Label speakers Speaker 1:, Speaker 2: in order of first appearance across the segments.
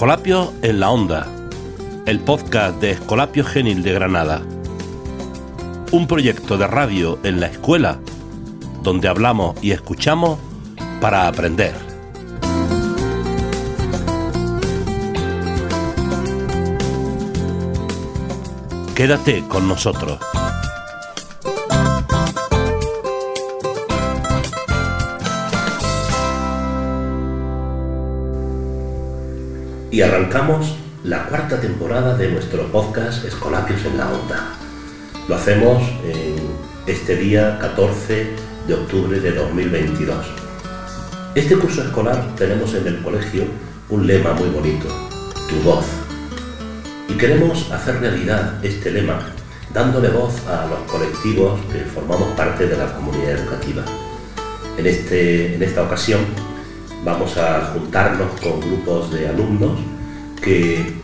Speaker 1: Escolapio en la Onda, el podcast de Escolapio Genil de Granada. Un proyecto de radio en la escuela donde hablamos y escuchamos para aprender. Quédate con nosotros. Y arrancamos la cuarta temporada de nuestro podcast Escolapios en la Onda. Lo hacemos en este día 14 de octubre de 2022. Este curso escolar tenemos en el colegio un lema muy bonito, tu voz. Y queremos hacer realidad este lema dándole voz a los colectivos que formamos parte de la comunidad educativa. En, este, en esta ocasión vamos a juntarnos con grupos de alumnos que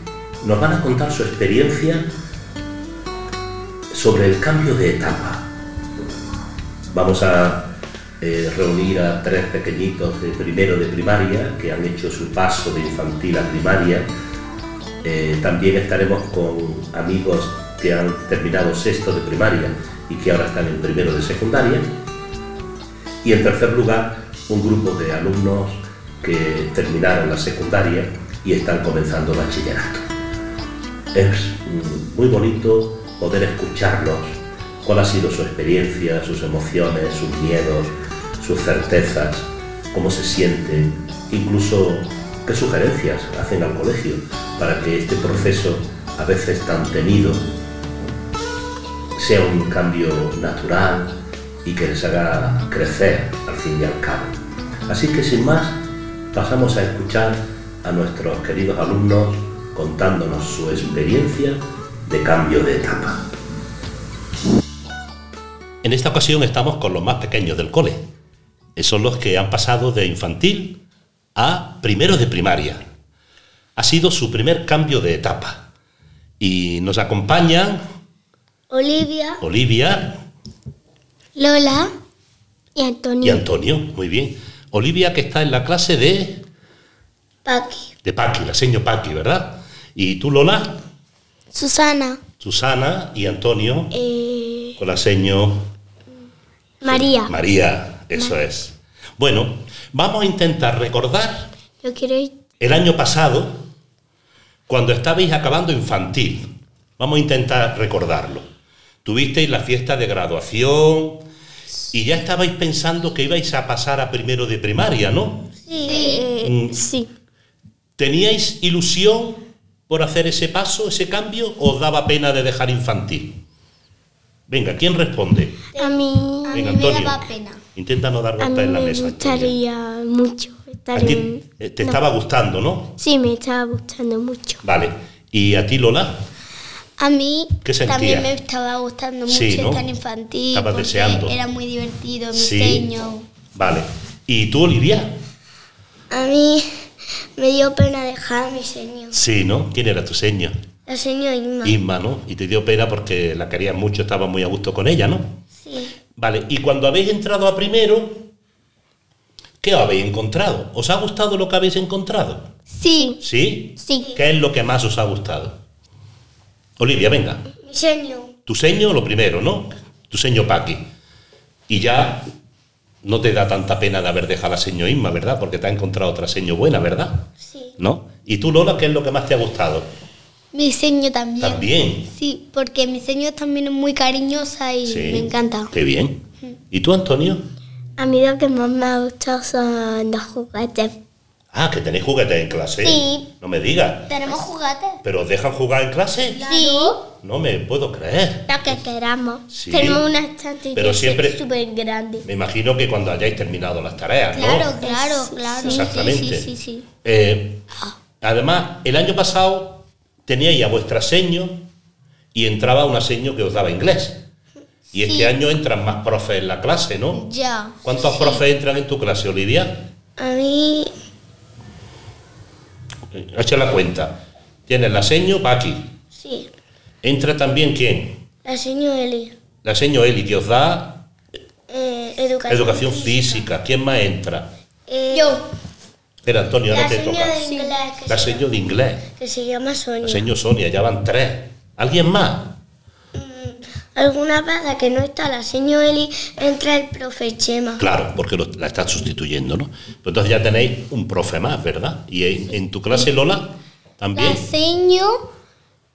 Speaker 1: nos van a contar su experiencia sobre el cambio de etapa. Vamos a eh, reunir a tres pequeñitos de primero de primaria que han hecho su paso de infantil a primaria. Eh, también estaremos con amigos que han terminado sexto de primaria y que ahora están en primero de secundaria. Y en tercer lugar, un grupo de alumnos que terminaron la secundaria y están comenzando bachillerato. Es muy bonito poder escucharlos, cuál ha sido su experiencia, sus emociones, sus miedos, sus certezas, cómo se sienten, incluso qué sugerencias hacen al colegio para que este proceso, a veces tan temido, sea un cambio natural y que les haga crecer al fin y al cabo. Así que sin más, pasamos a escuchar a nuestros queridos alumnos contándonos su experiencia de cambio de etapa.
Speaker 2: En esta ocasión estamos con los más pequeños del cole. Son los que han pasado de infantil a primero de primaria. Ha sido su primer cambio de etapa. Y nos acompañan
Speaker 3: Olivia,
Speaker 2: Olivia
Speaker 3: Lola y Antonio.
Speaker 2: y Antonio. Muy bien. Olivia que está en la clase de,
Speaker 3: Paqui,
Speaker 2: de Paqui, la seño Paqui, ¿verdad? Y tú, Lola,
Speaker 3: Susana,
Speaker 2: Susana y Antonio
Speaker 3: eh,
Speaker 2: con la seño
Speaker 3: María.
Speaker 2: María. Eso es. Bueno, vamos a intentar recordar
Speaker 3: Yo quiero ir.
Speaker 2: el año pasado, cuando estabais acabando infantil. Vamos a intentar recordarlo. Tuvisteis la fiesta de graduación y ya estabais pensando que ibais a pasar a primero de primaria, ¿no?
Speaker 3: Sí.
Speaker 2: Mm.
Speaker 3: sí.
Speaker 2: ¿Teníais ilusión por hacer ese paso, ese cambio, o os daba pena de dejar infantil? Venga, ¿quién responde?
Speaker 3: A mí,
Speaker 2: Venga, Antonio.
Speaker 3: pena.
Speaker 2: Intenta no dar
Speaker 3: A
Speaker 2: golpes
Speaker 3: mí
Speaker 2: en la
Speaker 3: me
Speaker 2: mesa. Antonio.
Speaker 3: gustaría mucho estar
Speaker 2: A ti
Speaker 3: en.
Speaker 2: eh, te
Speaker 3: no.
Speaker 2: estaba gustando, ¿no?
Speaker 3: Sí, me estaba gustando mucho.
Speaker 2: Vale. ¿Y a ti, Lola?
Speaker 4: A mí
Speaker 2: ¿Qué
Speaker 4: también me estaba gustando mucho
Speaker 2: Sí, ¿no?
Speaker 4: estar infantil. Porque
Speaker 2: deseando.
Speaker 4: Era muy divertido, mi
Speaker 2: Sí.
Speaker 4: diseño.
Speaker 2: Vale. ¿Y tú, Olivia?
Speaker 3: A mí me dio pena dejar mi señor.
Speaker 2: Sí, ¿no? ¿Quién era tu seño?
Speaker 3: La señora Inma.
Speaker 2: Isma, ¿no? Y te dio pena porque la querías mucho, estaba muy a gusto con ella, ¿no?
Speaker 3: Sí.
Speaker 2: Vale, y cuando habéis entrado a primero, ¿qué habéis encontrado? ¿Os ha gustado lo que habéis encontrado?
Speaker 3: Sí.
Speaker 2: ¿Sí?
Speaker 3: Sí.
Speaker 2: ¿Qué es lo que más os ha gustado? Olivia, venga.
Speaker 3: Mi señor.
Speaker 2: Tu seño lo primero, ¿no? Tu seño Paqui. Y ya no te da tanta pena de haber dejado a la seño Isma, ¿verdad? Porque te ha encontrado otra seño buena, ¿verdad?
Speaker 3: Sí.
Speaker 2: ¿No? ¿Y tú, Lola, qué es lo que más te ha gustado?
Speaker 4: Mi diseño también.
Speaker 2: También.
Speaker 4: Sí, porque mi diseño también es muy cariñosa y
Speaker 2: Sí.
Speaker 4: me encanta.
Speaker 2: Qué bien. ¿Y tú, Antonio?
Speaker 3: A mí lo que más me ha gustado son los juguetes.
Speaker 2: Ah, que tenéis juguetes en clase.
Speaker 3: Sí.
Speaker 2: No me digas.
Speaker 4: ¿Tenemos juguetes?
Speaker 2: ¿Pero os dejan jugar en clase?
Speaker 3: Sí.
Speaker 2: No me puedo creer.
Speaker 3: Lo que queramos.
Speaker 2: Sí.
Speaker 3: Tenemos una estantería
Speaker 2: Pero siempre-
Speaker 3: súper grande.
Speaker 2: Me imagino que cuando hayáis terminado las tareas, ¿no?
Speaker 4: Claro, claro, claro.
Speaker 2: Exactamente.
Speaker 4: Sí, sí, sí, sí.
Speaker 2: Eh, además, el año pasado teníais a vuestra seño y entraba una seño que os daba inglés. Y este año entran más profes en la clase, ¿no?
Speaker 4: Ya.
Speaker 2: ¿Cuántos
Speaker 4: Sí.
Speaker 2: profes entran en tu clase, Olivia?
Speaker 3: A mí,
Speaker 2: Eh, Echa la cuenta. Tienes la seño Paqui.
Speaker 3: sí.
Speaker 2: Entra también quién?
Speaker 3: La señora Eli.
Speaker 2: La seño Eli, que os da
Speaker 3: Eh, educación.
Speaker 2: educación física. ¿Quién más entra?
Speaker 3: Eh,
Speaker 4: Yo.
Speaker 2: Espera, Antonio, ahora
Speaker 4: La
Speaker 2: te
Speaker 4: señora
Speaker 2: toca.
Speaker 4: de inglés. que
Speaker 2: La
Speaker 4: se-
Speaker 2: señora de inglés.
Speaker 3: Que se llama Sonia.
Speaker 2: La señora Sonia, ya van tres. ¿Alguien más?
Speaker 3: Algunas veces que no está la señora Eli, entra el profe Chema.
Speaker 2: Claro, porque lo- la estás sustituyendo, ¿no? Pues entonces ya tenéis un profe más, ¿verdad? ¿Y en, en tu clase, Lola? ¿También?
Speaker 4: La seño,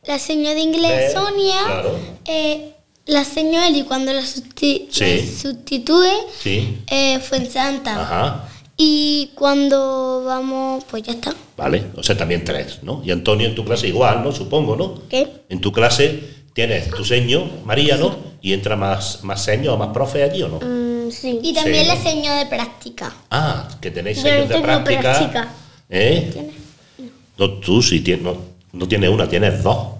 Speaker 4: la seño de inglés
Speaker 2: Eh,
Speaker 4: Sonia,
Speaker 2: claro.
Speaker 4: eh, la seño Eli cuando la, susti-
Speaker 2: Sí.
Speaker 4: la sustituye
Speaker 2: Sí.
Speaker 4: eh, fue en Santa.
Speaker 2: Ajá.
Speaker 4: Y cuando vamos, pues ya está.
Speaker 2: Vale, o sea, también tres, ¿no? Y Antonio en tu clase igual, ¿no? Supongo, ¿no?
Speaker 3: ¿Qué?
Speaker 2: En tu clase tienes tu seño, María, ¿no? Y entra más, más seño o más profe allí, ¿o no?
Speaker 3: Mm, sí.
Speaker 4: Y también
Speaker 2: Sí,
Speaker 4: la
Speaker 2: ¿no?
Speaker 4: seño de práctica.
Speaker 2: Ah, que tenéis
Speaker 3: no
Speaker 2: de práctica.
Speaker 3: práctica.
Speaker 2: ¿Eh? No, tú sí tienes, no, no tienes una, tienes dos,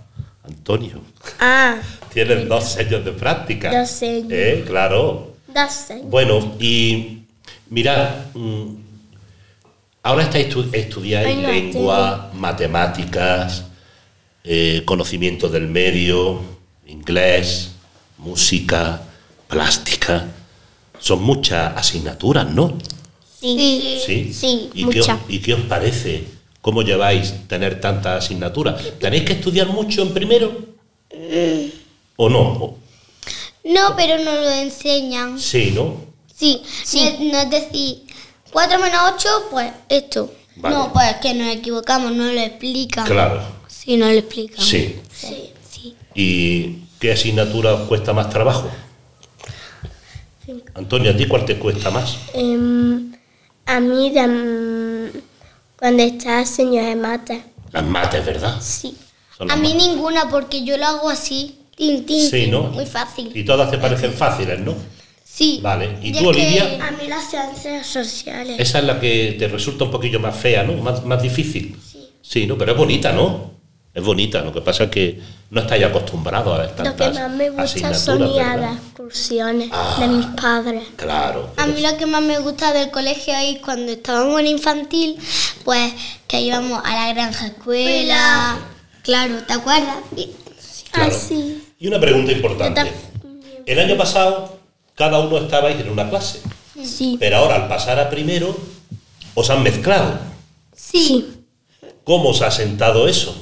Speaker 2: Antonio.
Speaker 3: Ah,
Speaker 2: Tienes dos sellos de práctica.
Speaker 3: Dos sellos.
Speaker 2: ¿Eh? Claro.
Speaker 3: dos señas.
Speaker 2: Bueno, y mirad, mm, ahora estáis estu- estudiáis
Speaker 3: no,
Speaker 2: lengua, matemáticas, eh, conocimiento del medio, inglés, música, plástica. Son muchas asignaturas, ¿no?
Speaker 3: Sí.
Speaker 2: Sí.
Speaker 3: Sí,
Speaker 2: ¿Y qué, os. ¿Y qué os parece? ¿Cómo lleváis tener tantas asignaturas? ¿Tenéis que estudiar mucho en primero? ¿O no?
Speaker 4: No, pero no lo enseñan.
Speaker 2: Sí, ¿no?
Speaker 4: Sí, No, no es decir, 4 menos 8, pues esto.
Speaker 2: Vale.
Speaker 4: No, pues que nos equivocamos, no lo explican.
Speaker 2: Claro.
Speaker 4: Sí, no lo explican.
Speaker 2: Sí.
Speaker 4: Sí. sí.
Speaker 2: ¿Y qué asignatura os cuesta más trabajo? Antonio, ¿a ti cuál te cuesta más?
Speaker 3: Em, a mí, mm, cuando está señor de mate.
Speaker 2: Las mates, ¿verdad?
Speaker 3: Sí.
Speaker 2: Son
Speaker 4: A mí
Speaker 2: mates.
Speaker 4: ninguna porque yo lo hago así. Tin, tin,
Speaker 2: Sí,
Speaker 4: tin,
Speaker 2: ¿no?
Speaker 4: Muy fácil.
Speaker 2: Y todas te parecen fáciles, ¿no?
Speaker 4: Sí.
Speaker 2: Vale. ¿Y tú, Olivia?
Speaker 3: A mí las ciencias sociales.
Speaker 2: Esa es la que te resulta un poquillo más fea, ¿no? Más, más difícil. Sí. ¿no? Pero es bonita, ¿no? Es bonita. Lo que pasa es que no estáis acostumbrados a estas
Speaker 3: Lo que más me gusta son ya las excursiones de mis padres.
Speaker 2: Claro.
Speaker 4: A mí lo que más me gusta del colegio es cuando estábamos en infantil, pues que íbamos a la granja escuela. Claro, ¿te acuerdas? Y-
Speaker 2: Claro.
Speaker 3: Así.
Speaker 2: Y una pregunta importante. El año pasado, cada uno estabais en una clase.
Speaker 3: Sí.
Speaker 2: Pero ahora, al pasar a primero, os han mezclado.
Speaker 3: Sí.
Speaker 2: ¿Cómo os ha sentado eso?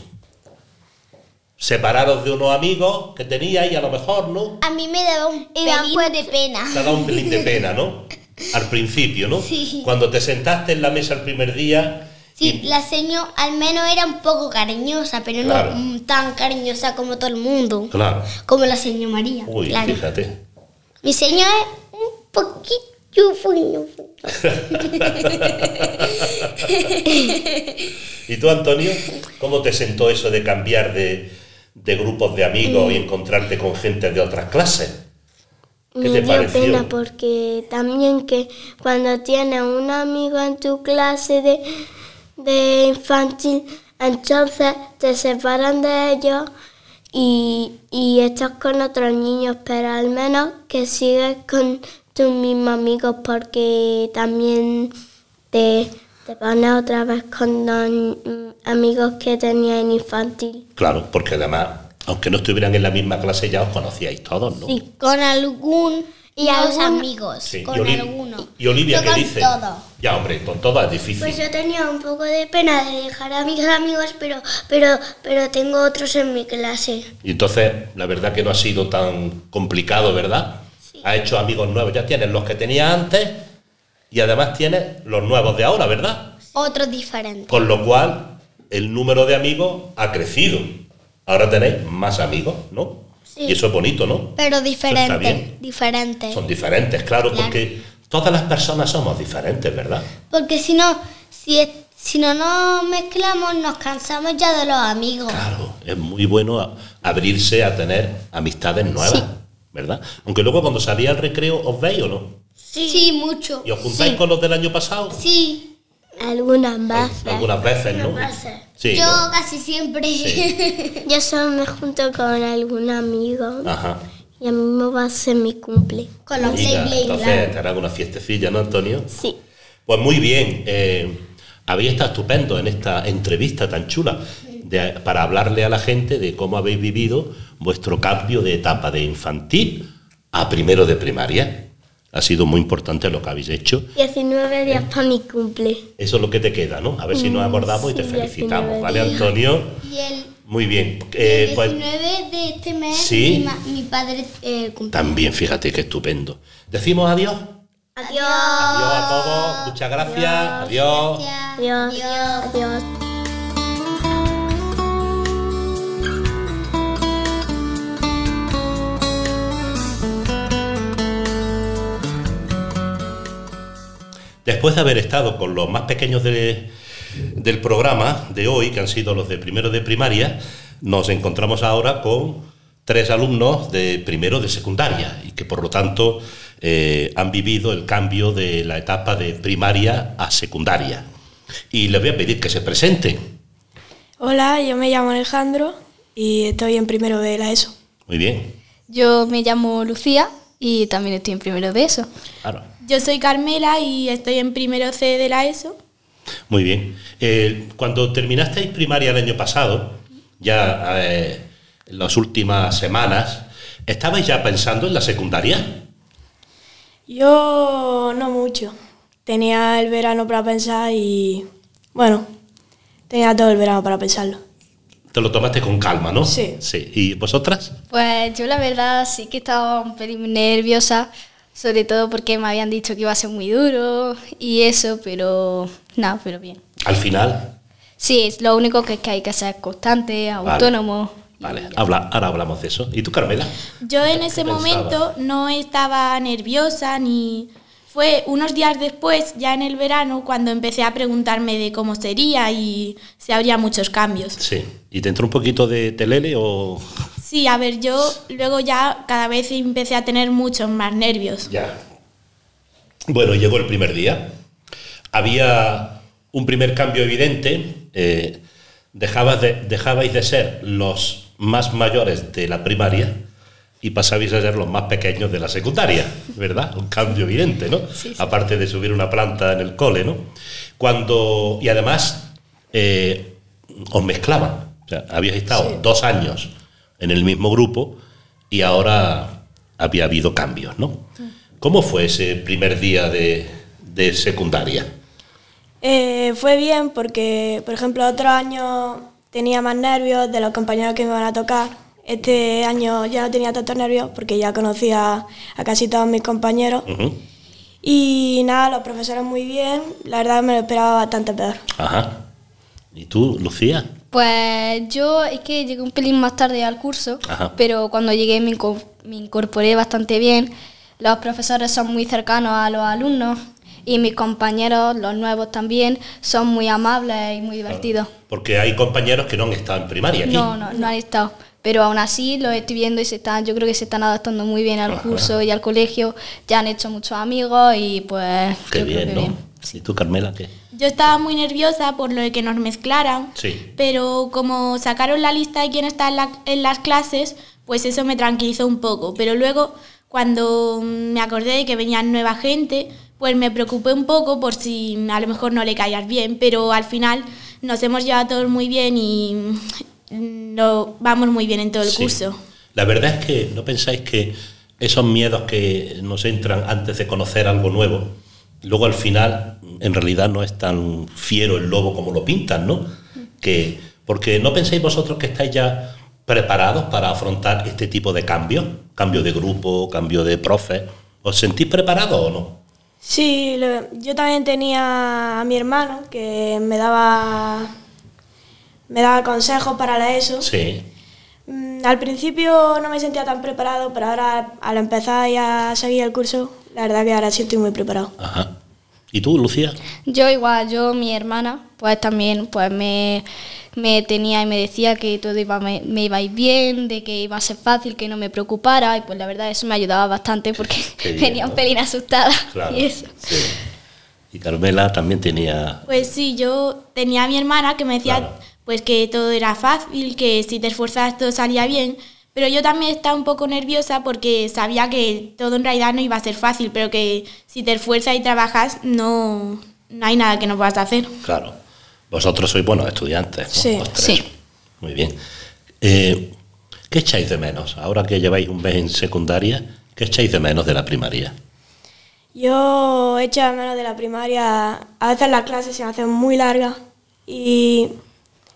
Speaker 2: Separaros de unos amigos que teníais, a lo mejor, ¿no?
Speaker 4: A mí me daba un pelín de pena.
Speaker 2: Te ha dado un pelín de pena, ¿no? Al principio, ¿no?
Speaker 4: Sí.
Speaker 2: Cuando te sentaste en la mesa el primer día.
Speaker 4: Sí,
Speaker 2: y-
Speaker 4: la seño al menos era un poco cariñosa, pero
Speaker 2: Claro.
Speaker 4: no mm, tan cariñosa como todo el mundo.
Speaker 2: Claro.
Speaker 4: Como la señora María.
Speaker 2: Uy,
Speaker 4: claro.
Speaker 2: fíjate.
Speaker 4: Mi señor es un poquito fino.
Speaker 2: ¿Y tú, Antonio? ¿Cómo te sentó eso de cambiar de, de grupos de amigos y encontrarte con gente de otras clases? ¿Qué
Speaker 3: Me
Speaker 2: te
Speaker 3: dio
Speaker 2: pareció?
Speaker 3: pena porque también que cuando tienes un amigo en tu clase de, de infantil, entonces te separan de ellos y, y estás con otros niños, pero al menos que sigues con tus mismos amigos porque también te, te pones otra vez con los mm, amigos que tenías en infantil.
Speaker 2: Claro, porque además, aunque no estuvieran en la misma clase, ya os conocíais todos, ¿no?
Speaker 3: Sí.
Speaker 4: Con algún
Speaker 3: Y
Speaker 4: y los amigos.
Speaker 2: Sí,
Speaker 4: Con
Speaker 2: y, Oli-
Speaker 4: alguno.
Speaker 2: y Olivia,
Speaker 4: Yo
Speaker 2: ¿qué
Speaker 4: con
Speaker 2: dice?
Speaker 4: todo.
Speaker 2: Ya, hombre, con todo es difícil.
Speaker 3: Pues yo tenía un poco de pena de dejar a mis amigos, pero, pero, pero tengo otros en mi clase.
Speaker 2: Y entonces, la verdad que no ha sido tan complicado, ¿verdad? Has hecho amigos nuevos, ya tienes los que tenías antes y además tienes los nuevos de ahora, ¿verdad?
Speaker 4: Otros diferentes.
Speaker 2: Con lo cual, el número de amigos ha crecido. Ahora tenéis más amigos, ¿no? Y eso es bonito, ¿no?
Speaker 4: Pero
Speaker 2: está
Speaker 4: diferentes.
Speaker 2: bien.
Speaker 4: Diferentes.
Speaker 2: Son diferentes, claro,
Speaker 4: Claro.
Speaker 2: porque todas las personas somos diferentes, ¿verdad?
Speaker 4: Porque si no, si, si no nos mezclamos, nos cansamos ya de los amigos.
Speaker 2: Claro, es muy bueno abrirse a tener amistades nuevas, ¿verdad? Aunque luego cuando salía al recreo, ¿os veis o no?
Speaker 4: Sí, mucho.
Speaker 2: ¿Y os juntáis
Speaker 4: Sí.
Speaker 2: con los del año pasado?
Speaker 4: Sí,
Speaker 3: Algunas veces.
Speaker 2: Algunas veces, ¿no?
Speaker 3: veces.
Speaker 2: Sí,
Speaker 4: yo
Speaker 2: ¿no?
Speaker 4: casi siempre.
Speaker 2: Sí.
Speaker 3: Yo solo me junto con algún amigo
Speaker 2: Ajá.
Speaker 3: y a mí me va a ser mi cumple.
Speaker 4: Con los
Speaker 2: Amiga,
Speaker 4: Blade
Speaker 2: entonces hará una fiestecilla, ¿no, Antonio?
Speaker 3: Sí.
Speaker 2: Pues muy bien. Eh, habéis estado estupendo en esta entrevista tan chula de- para hablarle a la gente de cómo habéis vivido vuestro cambio de etapa de infantil a primero de primaria. Ha sido muy importante lo que habéis hecho.
Speaker 3: 19 días para mi cumple.
Speaker 2: Eso es lo que te queda, ¿no? A ver si nos acordamos y te felicitamos,
Speaker 3: 19
Speaker 2: ¿vale. Antonio?
Speaker 4: Y el,
Speaker 2: Muy bien.
Speaker 4: el
Speaker 2: Eh, pues,
Speaker 4: 19 de este mes
Speaker 2: Sí.
Speaker 4: mi, padre eh, cumple.
Speaker 2: también, fíjate qué estupendo. ¿Decimos adiós?
Speaker 3: Adiós.
Speaker 2: Adiós a todos. Muchas gracias. Adiós.
Speaker 4: Gracias.
Speaker 3: Adiós. Adiós.
Speaker 2: Después de haber estado con los más pequeños de- del programa de hoy, que han sido los de primero de primaria, nos encontramos ahora con tres alumnos de primero de secundaria y que por lo tanto eh, han vivido el cambio de la etapa de primaria a secundaria. Y les voy a pedir que se presenten.
Speaker 5: Hola, yo me llamo Alejandro y estoy en primero de la ESO.
Speaker 2: Muy bien.
Speaker 6: Yo me llamo Lucía y también estoy en primero de eso.
Speaker 2: Claro.
Speaker 5: Yo soy Carmela y estoy en primero C de la ESO.
Speaker 2: Muy bien. Eh, cuando terminasteis primaria el año pasado, ya eh, en las últimas semanas, ¿estabais ya pensando en la secundaria?
Speaker 5: Yo no mucho. Tenía el verano para pensar y bueno, tenía todo el verano para pensarlo.
Speaker 2: Te lo tomaste con calma, ¿no?
Speaker 5: Sí.
Speaker 2: Sí. ¿Y vosotras?
Speaker 6: Pues yo la verdad sí que estaba un pelín nerviosa, sobre todo porque me habían dicho que iba a ser muy duro y eso, pero nada, pero bien.
Speaker 2: Al final.
Speaker 6: Sí, es lo único que es que hay que ser constante, autónomo.
Speaker 2: Vale, habla, ahora hablamos de eso. ¿Y tú, Carmela?
Speaker 5: Yo en ese momento no estaba nerviosa ni... Fue unos días después, ya en el verano, cuando empecé a preguntarme de cómo sería y si habría muchos cambios.
Speaker 2: Sí. ¿Y te entró un poquito de telele o...?
Speaker 5: Sí, a ver, yo luego ya cada vez empecé a tener muchos más nervios.
Speaker 2: Ya. Bueno, llegó el primer día. Había un primer cambio evidente. eh, dejabas de- dejabais de ser los más mayores de la primaria y pasabais a ser los más pequeños de la secundaria, ¿verdad? Un cambio evidente, ¿no? Aparte de subir una planta en el cole, ¿no? Cuando, y además, eh, os mezclaban. O sea, habíais estado dos años en el mismo grupo y ahora había habido cambios, ¿no? ¿Cómo fue ese primer día de, de secundaria?
Speaker 5: Eh, fue bien porque, por ejemplo, otro año tenía más nervios de los compañeros que me iban a tocar. Este año ya no tenía tantos nervios porque ya conocía a casi todos mis compañeros. Y nada, los profesores muy bien. La verdad me lo esperaba bastante peor.
Speaker 2: Ajá. ¿Y tú, Lucía?
Speaker 6: Pues yo es que llegué un pelín más tarde al curso,
Speaker 2: Ajá.
Speaker 6: pero cuando llegué me, inco- me incorporé bastante bien. Los profesores son muy cercanos a los alumnos y mis compañeros, los nuevos también, son muy amables y muy divertidos.
Speaker 2: Porque hay compañeros que no han estado en primaria aquí.
Speaker 6: No, no, no han estado. Pero aún así los estoy viendo y se están, yo creo que se están adaptando muy bien al
Speaker 2: Ajá.
Speaker 6: curso y al colegio. Ya han hecho muchos amigos y pues
Speaker 2: Qué
Speaker 6: yo creo
Speaker 2: bien,
Speaker 6: que
Speaker 2: ¿no?
Speaker 6: bien.
Speaker 2: ¿Y tú, Carmela, qué?
Speaker 5: Yo estaba muy nerviosa por lo de que nos mezclaran,
Speaker 2: Sí.
Speaker 5: pero como sacaron la lista de quién está en, la- en las clases, pues eso me tranquilizó un poco. Pero luego, cuando me acordé de que venía nueva gente, pues me preocupé un poco por si a lo mejor no le caías bien, pero al final nos hemos llevado todos muy bien y no, vamos muy bien en todo el
Speaker 2: Sí.
Speaker 5: curso.
Speaker 2: La verdad es que no pensáis que esos miedos que nos entran antes de conocer algo nuevo, luego al final en realidad no es tan fiero el lobo como lo pintan, ¿no? Que, porque no pensáis vosotros que estáis ya preparados para afrontar este tipo de cambios, cambio de grupo, cambio de profe. ¿Os sentís preparados o no?
Speaker 5: Sí, lo- yo también tenía a mi hermano que me daba, me daba consejos para la ESO.
Speaker 2: Sí.
Speaker 5: Mm, Al principio no me sentía tan preparado, pero ahora al empezar ya a seguir el curso, la verdad que ahora sí estoy muy preparado.
Speaker 2: Ajá. ¿Y tú, Lucía?
Speaker 6: Yo igual, yo, mi hermana, pues también pues me, me tenía y me decía que todo iba, me, me iba a ir bien, de que iba a ser fácil, que no me preocupara y pues la verdad eso me ayudaba bastante porque
Speaker 2: bien,
Speaker 6: venía un pelín asustada
Speaker 2: Claro.
Speaker 6: y eso.
Speaker 2: Sí. Y Carmela también tenía...
Speaker 5: Pues sí, yo tenía a mi hermana que me decía
Speaker 2: Claro.
Speaker 5: Pues que todo era fácil, que si te esforzabas todo salía bien, pero yo también estaba un poco nerviosa porque sabía que todo en realidad no iba a ser fácil, pero que si te esfuerzas y trabajas no, no hay nada que no puedas hacer.
Speaker 2: Claro. Vosotros sois buenos estudiantes. ¿no?
Speaker 5: Sí.
Speaker 2: Los tres.
Speaker 6: Sí.
Speaker 2: Muy bien. Eh, ¿Qué echáis de menos? Ahora que lleváis un mes en secundaria, ¿qué echáis de menos de la primaria?
Speaker 7: Yo echo de menos de la primaria, a veces las clases se me hacen muy largas y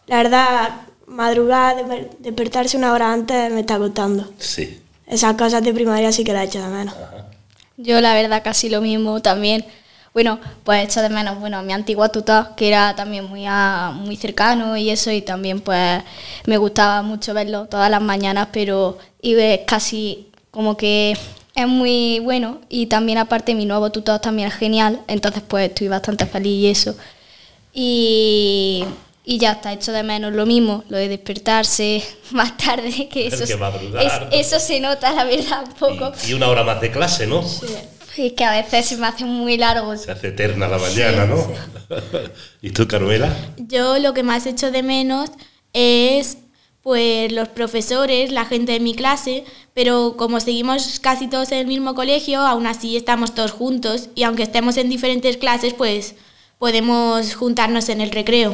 Speaker 7: la verdad, madrugar, desper- despertarse una hora antes me está costando.
Speaker 2: Sí.
Speaker 7: Esas cosas de primaria sí que las echo de menos.
Speaker 6: Yo la verdad casi lo mismo también. Bueno, pues echo de menos, bueno, a mi antiguo tutor, que era también muy, a- muy cercano y eso, y también pues me gustaba mucho verlo todas las mañanas, pero y es casi como que es muy bueno y también aparte mi nuevo tutor también es genial, entonces pues estoy bastante feliz y eso. Y, y ya está, echo de menos lo mismo, lo de despertarse más tarde, que eso,
Speaker 2: que
Speaker 6: es-
Speaker 2: madrugar.
Speaker 6: es- eso se nota la verdad un poco.
Speaker 2: Y, y una hora más de clase, ¿no?
Speaker 6: Es que a veces se me hace muy largo.
Speaker 2: Se hace eterna la mañana, ¿no? ¿Y tú, Carmela?
Speaker 5: Yo lo que más echo de menos es pues los profesores, la gente de mi clase, pero como seguimos casi todos en el mismo colegio, aún así estamos todos juntos y aunque estemos en diferentes clases, pues podemos juntarnos en el recreo.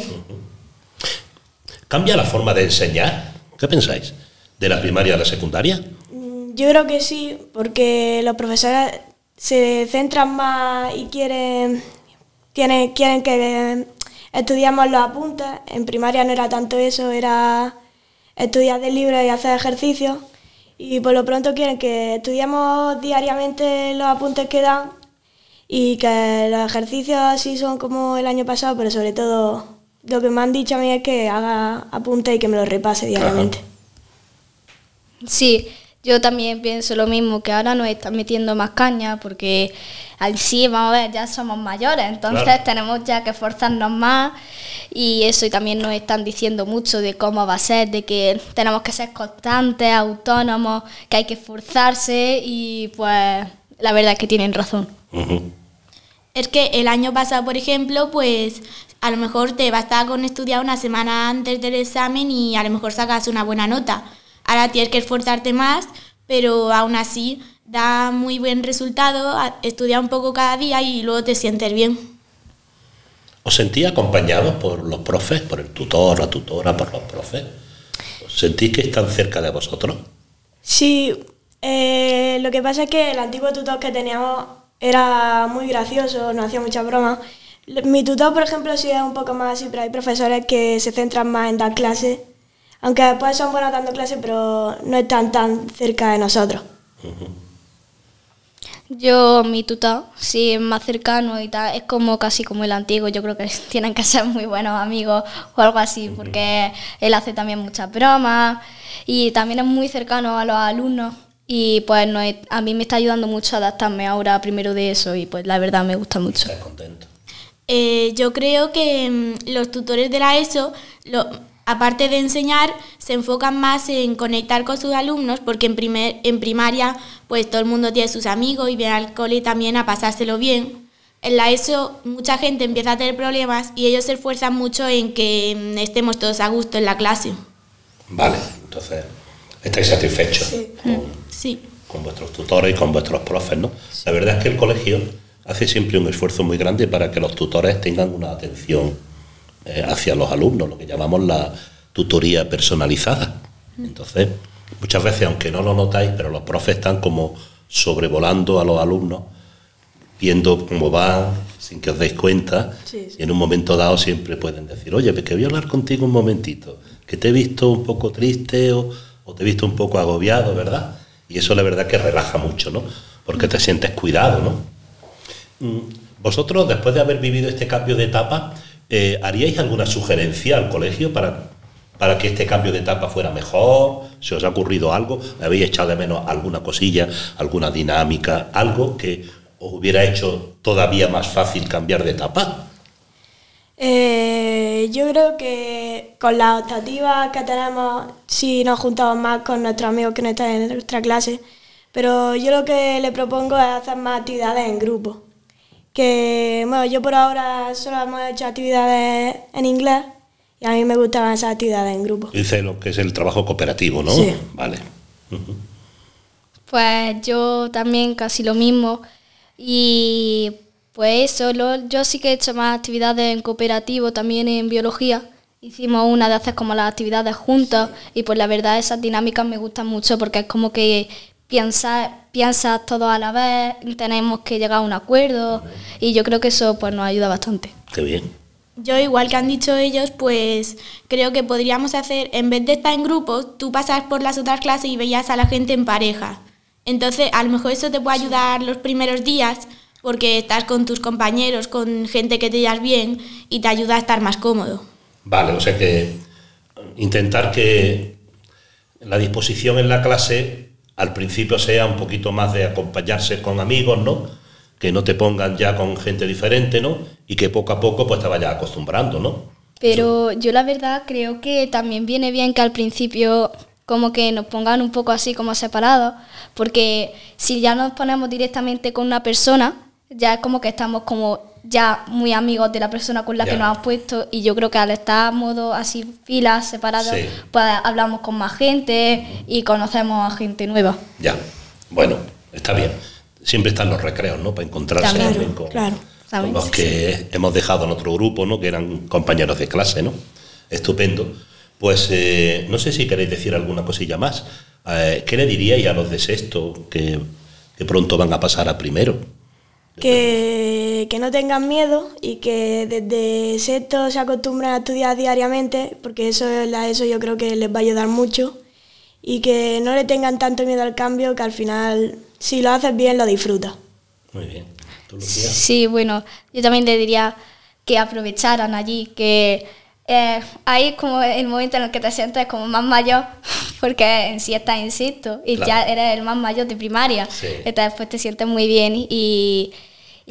Speaker 2: ¿Cambia la forma de enseñar? ¿Qué pensáis? ¿De la primaria a la secundaria?
Speaker 7: Mm, Yo creo que sí, porque los profesores se centran más y quieren, quieren, quieren que estudiamos los apuntes. En primaria no era tanto eso, era estudiar del libro y hacer ejercicios. Y por lo pronto quieren que estudiemos diariamente los apuntes que dan y que los ejercicios así son como el año pasado, pero sobre todo lo que me han dicho a mí es que haga apuntes y que me los repase diariamente.
Speaker 6: Sí, yo también pienso lo mismo, que ahora nos están metiendo más caña porque así, vamos a ver, ya somos mayores, entonces
Speaker 2: Claro.
Speaker 6: tenemos ya que esforzarnos más y eso y también nos están diciendo mucho de cómo va a ser, de que tenemos que ser constantes, autónomos, que hay que esforzarse y pues la verdad es que tienen razón.
Speaker 5: Es que el año pasado, por ejemplo, pues a lo mejor te bastaba con estudiar una semana antes del examen y a lo mejor sacas una buena nota. Ahora tienes que esforzarte más, pero aún así da muy buen resultado. Estudia un poco cada día y luego te sientes bien.
Speaker 2: ¿Os sentís acompañados por los profes, por el tutor, la tutora, por los profes? ¿Os sentís que están cerca de vosotros?
Speaker 7: Sí, eh, lo que pasa es que el antiguo tutor que teníamos era muy gracioso, nos hacía muchas bromas. Mi tutor, por ejemplo, sí es un poco más así, pero hay profesores que se centran más en dar clases, aunque después son buenos dando clases, pero no están tan cerca de nosotros.
Speaker 6: Yo, mi tutor, sí es más cercano y tal, es como casi como el antiguo, yo creo que tienen que ser muy buenos amigos o algo así, porque él hace también muchas bromas y también es muy cercano a los alumnos y pues no es- a mí me está ayudando mucho a adaptarme ahora primero de eso y pues la verdad me gusta mucho.
Speaker 2: ¿Estáis contentos?
Speaker 5: Eh, yo creo que mm, los tutores de la ESO, lo- aparte de enseñar, se enfocan más en conectar con sus alumnos, porque en, primer, en primaria pues todo el mundo tiene sus amigos y viene al cole también a pasárselo bien. En la ESO mucha gente empieza a tener problemas y ellos se esfuerzan mucho en que mm, estemos todos a gusto en la clase.
Speaker 2: Vale, entonces estáis satisfechos con,
Speaker 5: Sí.
Speaker 2: con vuestros tutores y con vuestros profes, ¿no? La verdad es que el colegio hace siempre un esfuerzo muy grande para que los tutores tengan una atención eh, hacia los alumnos, lo que llamamos la tutoría personalizada. Entonces, muchas veces, aunque no lo notáis, pero los profes están como sobrevolando a los alumnos, viendo cómo van, sin que os deis cuenta,
Speaker 7: Sí, sí.
Speaker 2: y en un momento dado siempre pueden decir, oye, pues que voy a hablar contigo un momentito, que te he visto un poco triste o, o te he visto un poco agobiado, ¿verdad? Y eso la verdad que relaja mucho, ¿no? Porque te sientes cuidado, ¿no? Mm, Vosotros, después de haber vivido este cambio de etapa, eh, ¿haríais alguna sugerencia al colegio para, para que este cambio de etapa fuera mejor? ¿Se os ha ocurrido algo? ¿Habéis echado de menos alguna cosilla, alguna dinámica, algo que os hubiera hecho todavía más fácil cambiar de etapa?
Speaker 7: Eh, yo creo que con las optativas que tenemos, sí nos juntamos más con nuestros amigos que no están en nuestra clase, pero yo lo que le propongo es hacer más actividades en grupo. Que, bueno, yo por ahora solo hemos hecho actividades en inglés y a mí me gustaban esas actividades en grupo.
Speaker 2: Dice lo que es el trabajo cooperativo, ¿no?
Speaker 7: Sí.
Speaker 2: Vale.
Speaker 6: Pues yo también casi lo mismo. Y pues eso, lo- yo sí que he hecho más actividades en cooperativo, también en biología. Hicimos una de hacer como las actividades juntas y pues la verdad esas dinámicas me gustan mucho porque es como que piensas piensa todo a la vez, tenemos que llegar a un acuerdo y yo creo que eso pues nos ayuda bastante.
Speaker 2: Qué bien.
Speaker 5: Yo, igual que han dicho ellos, pues creo que podríamos hacer, en vez de estar en grupos, tú pasas por las otras clases y veías a la gente en pareja. Entonces, a lo mejor eso te puede ayudar los primeros días porque estás con tus compañeros, con gente que te llevas bien y te ayuda a estar más cómodo.
Speaker 2: Vale, o sea que intentar que la disposición en la clase al principio sea un poquito más de acompañarse con amigos, ¿no? Que no te pongan ya con gente diferente, ¿no? Y que poco a poco pues te vayas acostumbrando, ¿no?
Speaker 6: Pero yo la verdad creo que también viene bien que al principio como que nos pongan un poco así como separados, porque si ya nos ponemos directamente con una persona, ya es como que estamos como ya muy amigos de la persona con la que nos hemos puesto y yo creo que al estar modo así filas separadas, pues hablamos con más gente y conocemos a gente nueva.
Speaker 2: Ya, bueno, está bien. Siempre están los recreos, ¿no? Para encontrarse con, los que hemos dejado en otro grupo, ¿no? Que eran compañeros de clase, ¿no? Estupendo. Pues eh, no sé si queréis decir alguna cosilla más. Eh, ¿Qué le diríais a los de sexto que, que pronto van a pasar a primero?
Speaker 7: Que, que, no tengan miedo y que desde sexto se acostumbren a estudiar diariamente, porque eso, eso yo creo que les va a ayudar mucho, y que no le tengan tanto miedo al cambio, que al final, si lo haces bien, lo disfrutas.
Speaker 2: Muy bien.
Speaker 6: ¿Tú, Sí, bueno, yo también le diría que aprovecharan allí, que eh, ahí es como el momento en el que te sientes como más mayor, porque en sí estás en sexto y ya eres el más mayor de primaria. Entonces después te sientes muy bien y, y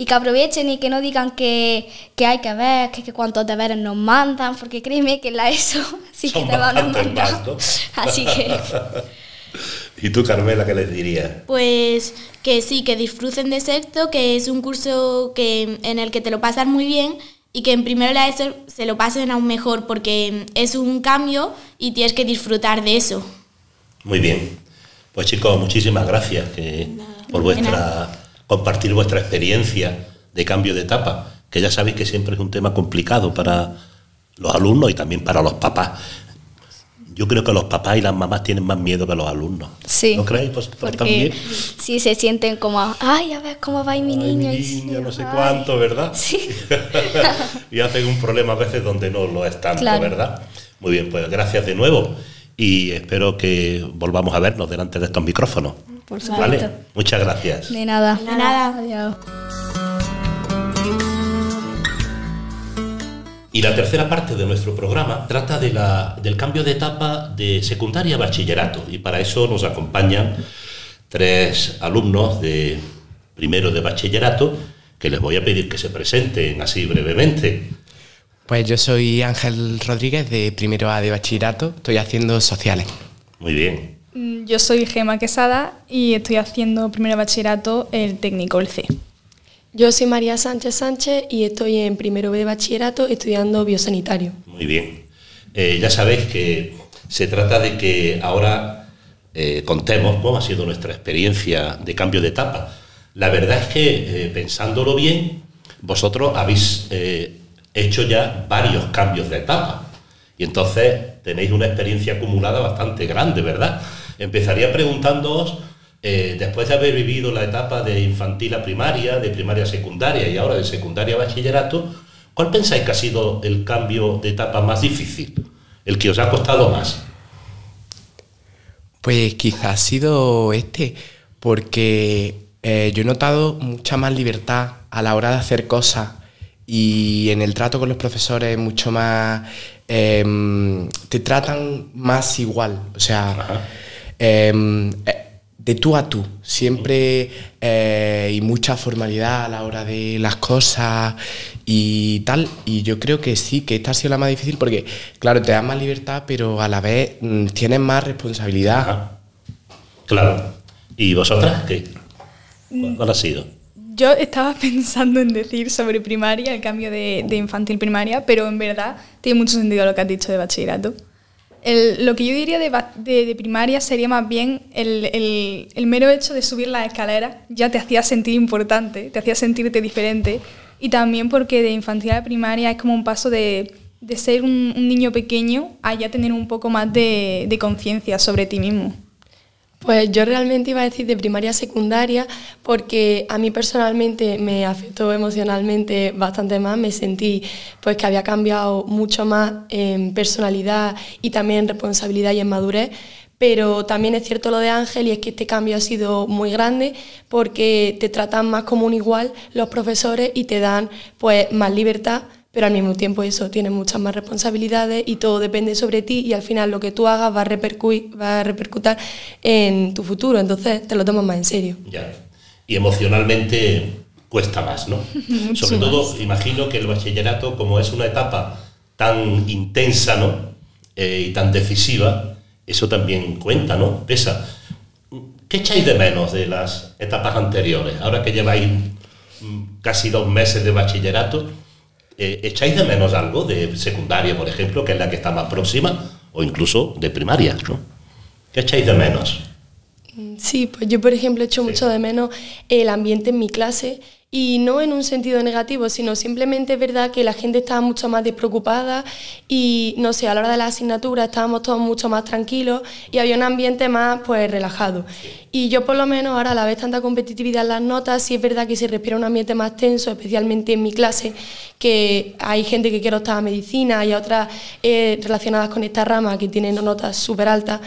Speaker 6: que aprovechen y que no digan que, que hay que ver, que, que, cuántos deberes nos mandan, porque créeme que la ESO sí que te van a mandar. Así que...
Speaker 2: ¿Y tú, Carmela, qué les dirías?
Speaker 5: Pues que sí, que disfruten de sexto, que es un curso que, en el que te lo pasas muy bien y que en primero la ESO se lo pasen aún mejor porque es un cambio y tienes que disfrutar de eso.
Speaker 2: Muy bien. Pues chicos, muchísimas gracias por vuestra compartir vuestra experiencia de cambio de etapa, que ya sabéis que siempre es un tema complicado para los alumnos y también para los papás. Yo creo que los papás y las mamás tienen más miedo que los alumnos.
Speaker 6: Sí.
Speaker 2: ¿No creéis?
Speaker 6: Porque sí se sienten como, ay, a ver cómo va mi niño.
Speaker 2: Mi niño, no sé cuánto, ¿verdad?
Speaker 6: Sí.
Speaker 2: y hacen un problema a veces donde no lo es tanto, ¿verdad? Muy bien, pues gracias de nuevo y espero que volvamos a vernos delante de estos micrófonos.
Speaker 6: Por supuesto. ¿Vale?
Speaker 2: Muchas gracias.
Speaker 6: De nada.
Speaker 5: De nada.
Speaker 6: Adiós.
Speaker 2: Y la tercera parte de nuestro programa trata de la, del cambio de etapa de secundaria a bachillerato y para eso nos acompañan tres alumnos de primero de bachillerato que les voy a pedir que se presenten así brevemente.
Speaker 8: Pues yo soy Ángel Rodríguez de primero A de bachillerato, estoy haciendo sociales.
Speaker 2: Muy bien.
Speaker 9: Mm, yo soy Gema Quesada y estoy haciendo primero bachillerato el técnico, el C.
Speaker 10: Yo soy María Sánchez Sánchez y estoy en primero B de bachillerato estudiando biosanitario.
Speaker 2: Muy bien. Eh, ya sabéis que se trata de que ahora eh, contemos cómo ha sido nuestra experiencia de cambio de etapa. La verdad es que, eh, pensándolo bien, vosotros habéis hecho ya varios cambios de etapa. Y entonces tenéis una experiencia acumulada bastante grande, ¿verdad? Empezaría preguntándoos eh, después de haber vivido la etapa de infantil a primaria, de primaria a secundaria y ahora de secundaria a bachillerato, ¿cuál pensáis que ha sido el cambio de etapa más difícil? ¿El que os ha costado más?
Speaker 8: Pues quizás ha sido este, porque eh, yo he notado mucha más libertad a la hora de hacer cosas y en el trato con los profesores mucho más... Em, te tratan más igual, o sea de tú a tú, siempre eh, y mucha formalidad a la hora de las cosas y tal. Y yo creo que sí, que esta ha sido la más difícil porque, claro, te da más libertad, pero a la vez mm, tienes más responsabilidad.
Speaker 2: Claro. ¿Y vosotras qué? ¿Cuál ha sido?
Speaker 9: Yo estaba pensando en decir sobre primaria, el cambio de, de infantil primaria, pero en verdad tiene mucho sentido lo que has dicho de bachillerato. Lo que yo diría de, primaria sería más bien el, mero hecho de subir las escaleras ya te hacía sentir importante, te hacía sentirte diferente. Y también porque de infantil a primaria es como un paso de, ser un, niño pequeño a ya tener un poco más de, conciencia sobre ti mismo.
Speaker 10: Pues yo realmente iba a decir de primaria a secundaria porque a mí personalmente me afectó emocionalmente bastante más, me sentí pues que había cambiado mucho más en personalidad y también en responsabilidad y en madurez, pero también es cierto lo de Ángel y es que este cambio ha sido muy grande porque te tratan más como un igual los profesores y te dan pues más libertad pero al mismo tiempo eso tiene muchas más responsabilidades y todo depende sobre ti y al final lo que tú hagas va a, repercutir, va a repercutir en tu futuro, entonces te lo tomas más en serio.
Speaker 2: Ya. Y emocionalmente cuesta más, ¿no? sobre todo, imagino que el bachillerato, como es una etapa tan intensa, ¿no? Eh, y tan decisiva, eso también cuenta, ¿no? Pesa. ¿Qué echáis de menos de las etapas anteriores? Ahora que lleváis mm, casi dos meses de bachillerato, eh, ¿echáis de menos algo de secundaria, por ejemplo, que es la que está más próxima, o incluso de primaria? ¿no? ¿Qué echáis de menos?
Speaker 10: Sí, pues yo por ejemplo echo mucho de menos el ambiente en mi clase y no en un sentido negativo, sino simplemente es verdad que la gente estaba mucho más despreocupada y no sé, a la hora de la asignatura estábamos todos mucho más tranquilos y había un ambiente más pues relajado. Y yo por lo menos ahora a la vez tanta competitividad en las notas, sí es verdad que se respira un ambiente más tenso, especialmente en mi clase, que hay gente que quiere optar a medicina y otras eh, relacionadas con esta rama que tienen notas súper altas.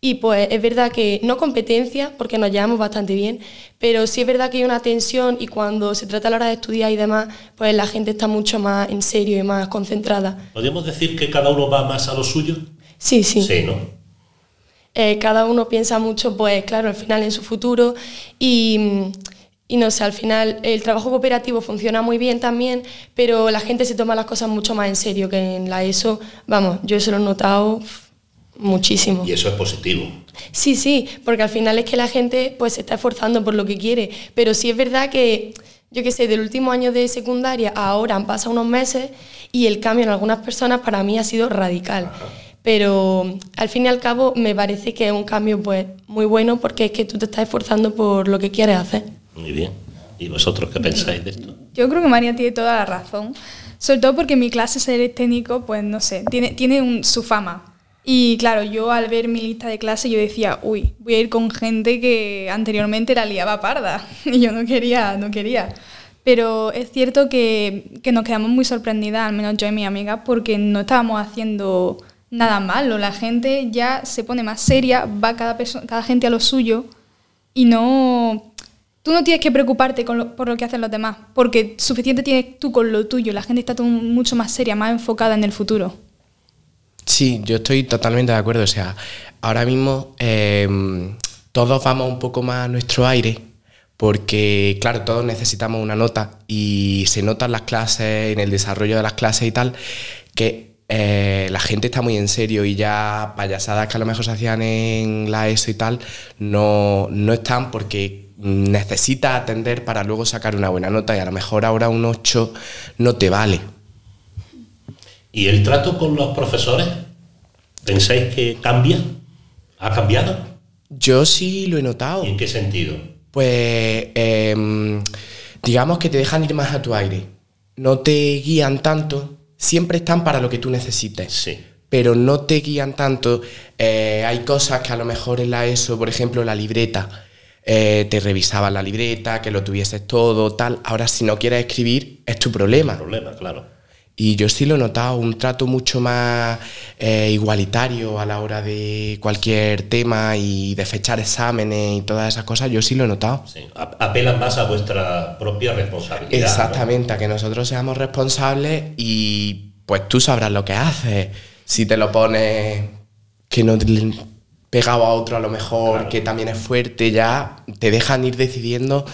Speaker 10: Y pues es verdad que no competencia, porque nos llevamos bastante bien, pero sí es verdad que hay una tensión y cuando se trata a la hora de estudiar y demás, pues la gente está mucho más en serio y más concentrada.
Speaker 2: ¿Podríamos decir que cada uno va más a lo suyo?
Speaker 10: Sí, sí.
Speaker 2: Sí, ¿no?
Speaker 10: Eh, cada uno piensa mucho, pues claro, al final en su futuro y, y no sé, al final el trabajo cooperativo funciona muy bien también, pero la gente se toma las cosas mucho más en serio que en la ESO. Vamos, yo eso lo he notado muchísimo.
Speaker 2: Y eso es positivo.
Speaker 10: Sí, sí, porque al final es que la gente pues se está esforzando por lo que quiere, pero sí es verdad que yo qué sé, del último año de secundaria a ahora han pasado unos meses y el cambio en algunas personas para mí ha sido radical. Pero al fin y al cabo me parece que es un cambio pues muy bueno porque es que tú te estás esforzando por lo que quieres hacer.
Speaker 2: Muy bien. ¿Y vosotros qué pensáis de esto?
Speaker 9: Yo creo que María tiene toda la razón. Sobre todo porque mi clase ser técnico, pues no sé, tiene, tiene su fama. Y claro, yo al ver mi lista de clase yo decía, uy, voy a ir con gente que anteriormente la liaba parda. Y yo no quería, no quería. Pero es cierto que, que nos quedamos muy sorprendidas, al menos yo y mi amiga, porque no estábamos haciendo nada malo. La gente ya se pone más seria, va cada, cada gente a lo suyo y no... Tú no tienes que preocuparte por lo que hacen los demás, porque suficiente tienes tú con lo tuyo. La gente está mucho más seria, más enfocada en el futuro.
Speaker 8: Sí, yo estoy totalmente de acuerdo. O sea, ahora mismo em, todos vamos un poco más a nuestro aire, porque claro, todos necesitamos una nota y se notan las clases, en el desarrollo de las clases y tal, que eh, la gente está muy en serio y ya payasadas que a lo mejor se hacían en la ESO y tal, no, no están porque necesitas atender para luego sacar una buena nota y a lo mejor ahora un 8 no te vale.
Speaker 2: ¿Y el trato con los profesores? ¿Pensáis que cambia? ¿Ha cambiado?
Speaker 8: Yo sí lo he notado.
Speaker 2: ¿Y en qué sentido?
Speaker 8: Pues em, digamos que te dejan ir más a tu aire. No te guían tanto. Siempre están para lo que tú necesites.
Speaker 2: Sí.
Speaker 8: Pero no te guían tanto. Eh, hay cosas que a lo mejor en la ESO, por ejemplo, la libreta, eh, te revisaban la libreta, que lo tuvieses todo, tal. Ahora, si no quieres escribir, es tu problema.
Speaker 2: problema, claro.
Speaker 8: Y yo sí lo he notado, un trato mucho más eh, igualitario a la hora de cualquier tema y de fechar exámenes y todas esas cosas, yo sí lo he notado.
Speaker 2: Sí. Apelan más a vuestra propia responsabilidad.
Speaker 8: Exactamente, a que nosotros seamos responsables y pues tú sabrás lo que haces. Si te lo pones que no pegado a otro a lo mejor que también es fuerte, ya te dejan ir decidiendo.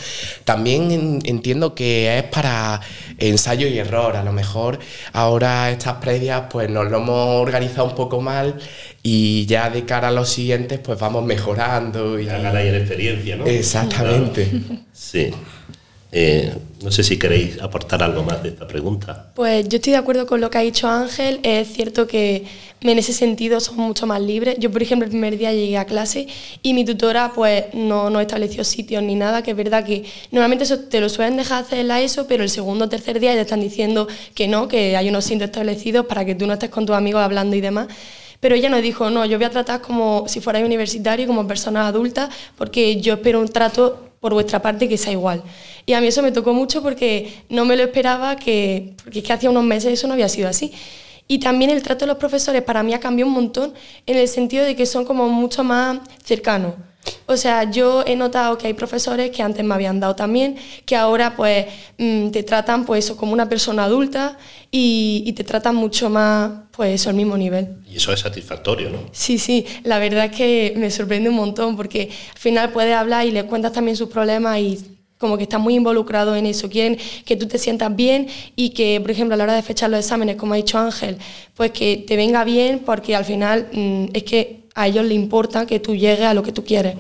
Speaker 8: También entiendo que es para ensayo y error. A lo mejor ahora estas previas pues nos lo hemos organizado un poco mal y ya de cara a los siguientes pues vamos mejorando. Y...
Speaker 2: Ya ganáis en experiencia, ¿no?
Speaker 8: Exactamente.
Speaker 2: Sí. Eh, no sé si queréis aportar algo más de esta pregunta.
Speaker 10: Pues yo estoy de acuerdo con lo que ha dicho Ángel. Es cierto que en ese sentido somos mucho más libres. Yo, por ejemplo, el primer día llegué a clase y mi tutora pues no, no estableció sitios ni nada, que es verdad que normalmente eso te lo suelen dejar hacer en la ESO, pero el segundo o tercer día ya están diciendo que no, que hay unos sitios establecidos para que tú no estés con tus amigos hablando y demás. pero ella nos dijo, no, yo voy a tratar como si fuerais universitario, como personas adultas, porque yo espero un trato por vuestra parte que sea igual. Y a mí eso me tocó mucho porque no me lo esperaba, que, porque es que hacía unos meses eso no había sido así. Y también el trato de los profesores para mí ha cambiado un montón en el sentido de que son como mucho más cercanos. O sea, yo he notado que hay profesores que antes me habían dado también, que ahora pues mm, te tratan pues como una persona adulta y, y, te tratan mucho más pues eso, al mismo nivel.
Speaker 2: Y eso es satisfactorio, ¿no?
Speaker 10: Sí, sí, la verdad es que me sorprende un montón porque al final puedes hablar y le cuentas también sus problemas y como que están muy involucrados en eso, quieren que tú te sientas bien y que, por ejemplo, a la hora de fechar los exámenes, como ha dicho Ángel, pues que te venga bien porque al final mm, es que a ellos les importa que tú llegues a lo que tú quieres.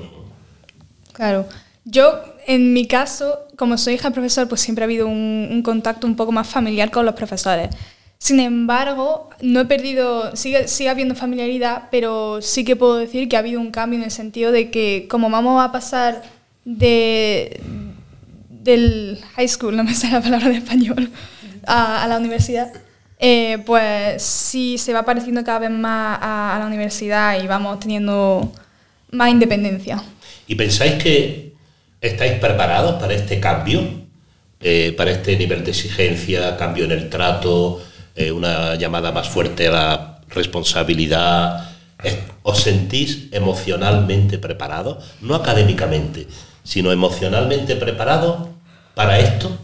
Speaker 9: Claro. Yo, en mi caso, como soy hija de profesor, pues siempre ha habido un, un, contacto un poco más familiar con los profesores. Sin embargo, no he perdido, sigue, sigue habiendo familiaridad, pero sí que puedo decir que ha habido un cambio en el sentido de que como vamos a pasar de, del high school, no me sale la palabra de español, a, la universidad, eh, pues sí se va pareciendo cada vez más a, a la universidad y vamos teniendo más independencia.
Speaker 2: ¿Y pensáis que estáis preparados para este cambio? Eh, para este nivel de exigencia, cambio en el trato, eh, una llamada más fuerte a la responsabilidad. ¿Os sentís emocionalmente preparados? No académicamente, sino emocionalmente preparados para esto.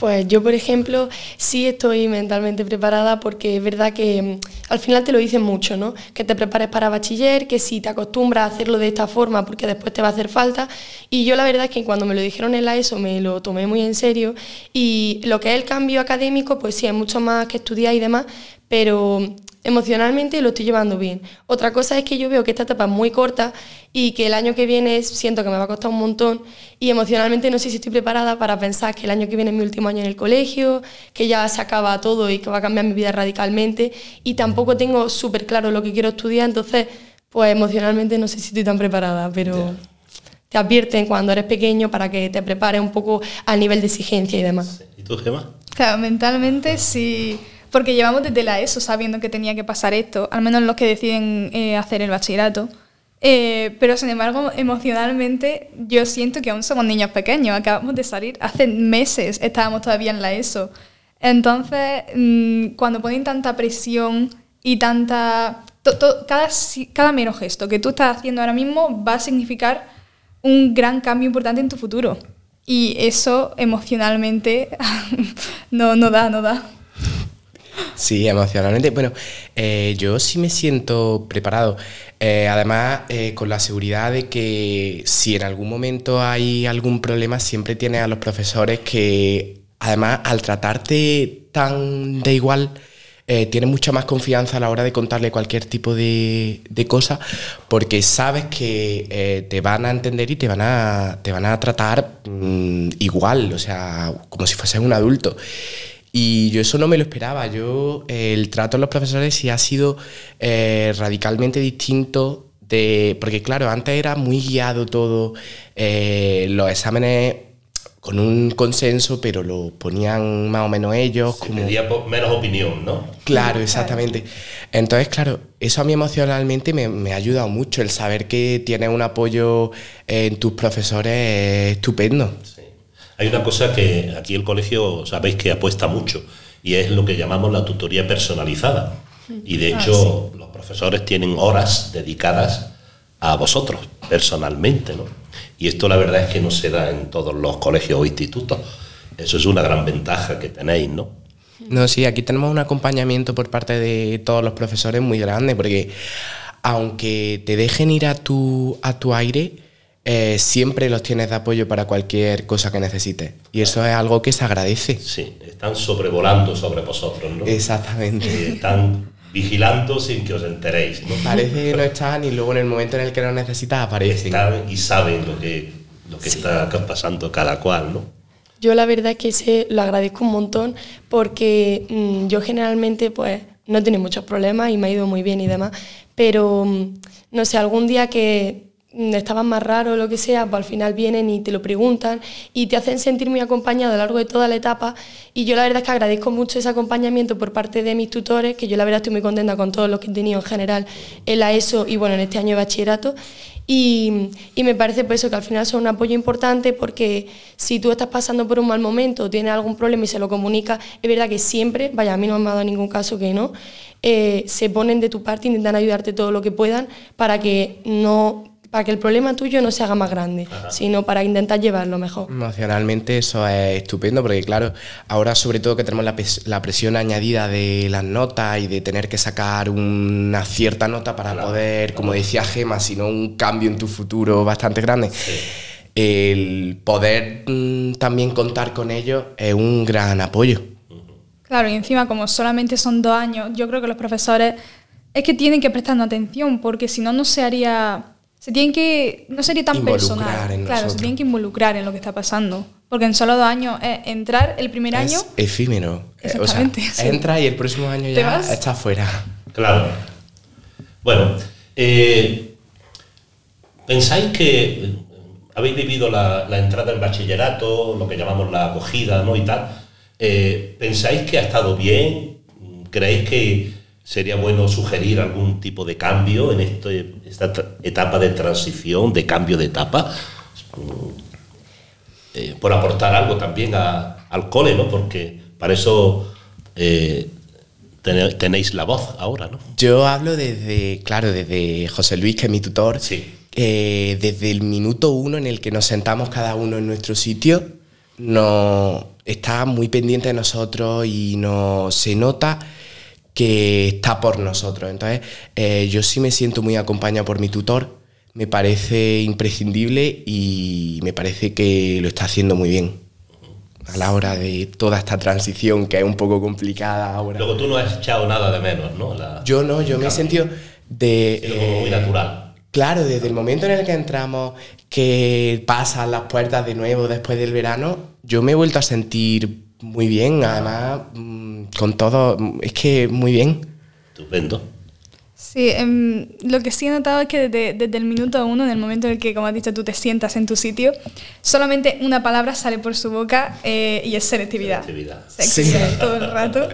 Speaker 10: Pues yo, por ejemplo, sí estoy mentalmente preparada porque es verdad que mm, al final te lo dicen mucho, ¿no? Que te prepares para bachiller, que si te acostumbras a hacerlo de esta forma porque después te va a hacer falta. Y yo la verdad es que cuando me lo dijeron en la ESO me lo tomé muy en serio y lo que es el cambio académico, pues sí, hay mucho más que estudiar y demás, pero emocionalmente lo estoy llevando bien. Otra cosa es que yo veo que esta etapa es muy corta y que el año que viene siento que me va a costar un montón y emocionalmente no sé si estoy preparada para pensar que el año que viene es mi último año en el colegio, que ya se acaba todo y que va a cambiar mi vida radicalmente y tampoco tengo súper claro lo que quiero estudiar, entonces pues emocionalmente no sé si estoy tan preparada, pero te advierten cuando eres pequeño para que te prepares un poco al nivel de exigencia y demás.
Speaker 2: ¿Y tú, Gemma?
Speaker 9: Claro, mentalmente sí... Porque llevamos desde la ESO sabiendo que tenía que pasar esto, al menos los que deciden eh, hacer el bachillerato. Eh, pero sin embargo, emocionalmente yo siento que aún somos niños pequeños, acabamos de salir, hace meses estábamos todavía en la ESO. Entonces, mmm, cuando ponen tanta presión y tanta... To, to, cada, cada mero gesto que tú estás haciendo ahora mismo va a significar un gran cambio importante en tu futuro. Y eso emocionalmente no, no da, no da.
Speaker 8: Sí, emocionalmente. Bueno, eh, yo sí me siento preparado. Eh, además, eh, con la seguridad de que si en algún momento hay algún problema, siempre tienes a los profesores que, además, al tratarte tan de igual, eh, tienes mucha más confianza a la hora de contarle cualquier tipo de, de cosa, porque sabes que te van a entender y te van a, te van a tratar mmm, igual, o sea, como si fueses un adulto. Y yo eso no me lo esperaba. Yo, eh, el trato de los profesores sí ha sido eh, radicalmente distinto. De, porque claro, antes era muy guiado todo, eh, los exámenes con un consenso, pero lo ponían más o menos ellos.
Speaker 2: Se como... pedía menos opinión, ¿no?
Speaker 8: Claro, exactamente. Entonces, claro, eso a mí emocionalmente me, me ha ayudado mucho, el saber que tienes un apoyo en tus profesores es estupendo.
Speaker 2: Sí. Hay una cosa que aquí el colegio sabéis que apuesta mucho y es lo que llamamos la tutoría personalizada. Y de hecho ah, sí. los profesores tienen horas dedicadas a vosotros personalmente, ¿no? Y esto la verdad es que no se da en todos los colegios o institutos. Eso es una gran ventaja que tenéis, ¿no?
Speaker 8: No, sí, aquí tenemos un acompañamiento por parte de todos los profesores muy grande, porque aunque te dejen ir a tu, a tu aire, eh, siempre los tienes de apoyo para cualquier cosa que necesites. Y eso es algo que se agradece.
Speaker 2: Sí, están sobrevolando sobre vosotros, ¿no?
Speaker 8: Exactamente.
Speaker 2: Eh, están vigilando sin que os enteréis. ¿no?
Speaker 8: Parece que no están y luego en el momento en el que lo necesitas aparecen.
Speaker 2: Están y saben lo que, lo que sí. está pasando cada cual, ¿no?
Speaker 10: Yo la verdad es que se lo agradezco un montón porque mmm, yo generalmente pues no he tenido muchos problemas y me ha ido muy bien y demás, pero mmm, no sé, algún día que mm, estabas más raro o lo que sea, pues al final vienen y te lo preguntan y te hacen sentir muy acompañado a lo largo de toda la etapa. Y yo la verdad es que agradezco mucho ese acompañamiento por parte de mis tutores, que yo la verdad estoy muy contenta con todos los que he tenido en general en la ESO y bueno, en este año de bachillerato. Y, y me parece por eso que al final son un apoyo importante porque si tú estás pasando por un mal momento tienes algún problema y se lo comunicas, es verdad que siempre, vaya, a mí no me ha dado ningún caso que no, eh, se ponen de tu parte, intentan ayudarte todo lo que puedan para que no para que el problema tuyo no se haga más grande, sino para intentar llevarlo mejor.
Speaker 8: Emocionalmente eso es estupendo porque claro, ahora sobre todo que tenemos la, la presión añadida de las notas y de tener que sacar una cierta nota para poder, como decía Gema, sino un cambio en tu futuro bastante grande. El poder mm, también contar con ellos es un gran apoyo.
Speaker 9: Claro, y encima como solamente son dos años, yo creo que los profesores es que tienen que prestarnos atención, porque si no, no se haría... Se tienen que... No sería tan
Speaker 8: Involucrar
Speaker 9: personal.
Speaker 8: en
Speaker 9: claro, se tienen que involucrar en lo que está pasando. Porque en solo dos años es entrar el primer año...
Speaker 8: Es efímero. Eh, O sea,
Speaker 9: Exactamente, sí.
Speaker 8: entra y el próximo año
Speaker 9: ¿Te
Speaker 8: ya está fuera.
Speaker 2: Claro. Bueno, eh, ¿pensáis que eh, habéis vivido la, la entrada en bachillerato, lo que llamamos la acogida, ¿no? Y tal. Eh, ¿Pensáis que ha estado bien? ¿Creéis que sería bueno sugerir algún tipo de cambio en este- esta etapa de transición, de cambio de etapa? Eh, por aportar algo también a- al cole, ¿no? Porque para eso eh, tenéis la voz ahora, ¿no?
Speaker 8: Yo hablo desde, claro, desde José Luis, que es mi tutor, eh, desde el minuto uno en el que nos sentamos cada uno en nuestro sitio, no, está muy pendiente de nosotros y no, se nota que está por nosotros. Entonces, eh, yo sí me siento muy acompañado por mi tutor, me parece imprescindible y me parece que lo está haciendo muy bien a la hora de toda esta transición que es un poco complicada ahora.
Speaker 2: Luego tú no has echado nada de menos, ¿no? La-
Speaker 8: Yo no, yo me he sentido de...
Speaker 2: muy
Speaker 8: eh,
Speaker 2: natural.
Speaker 8: Claro, desde el momento en el que entramos, que pasan las puertas de nuevo después del verano, yo me he vuelto a sentir muy bien, además, mm, con todo, mm, es que muy bien.
Speaker 2: Estupendo.
Speaker 9: Sí, em, lo que sí he notado es que desde, desde el minuto uno, en el momento en el que, como has dicho, tú te sientas en tu sitio, solamente una palabra sale por su boca eh, y es selectividad.
Speaker 2: Selectividad.
Speaker 9: Sexy
Speaker 2: Sí.
Speaker 9: todo el rato.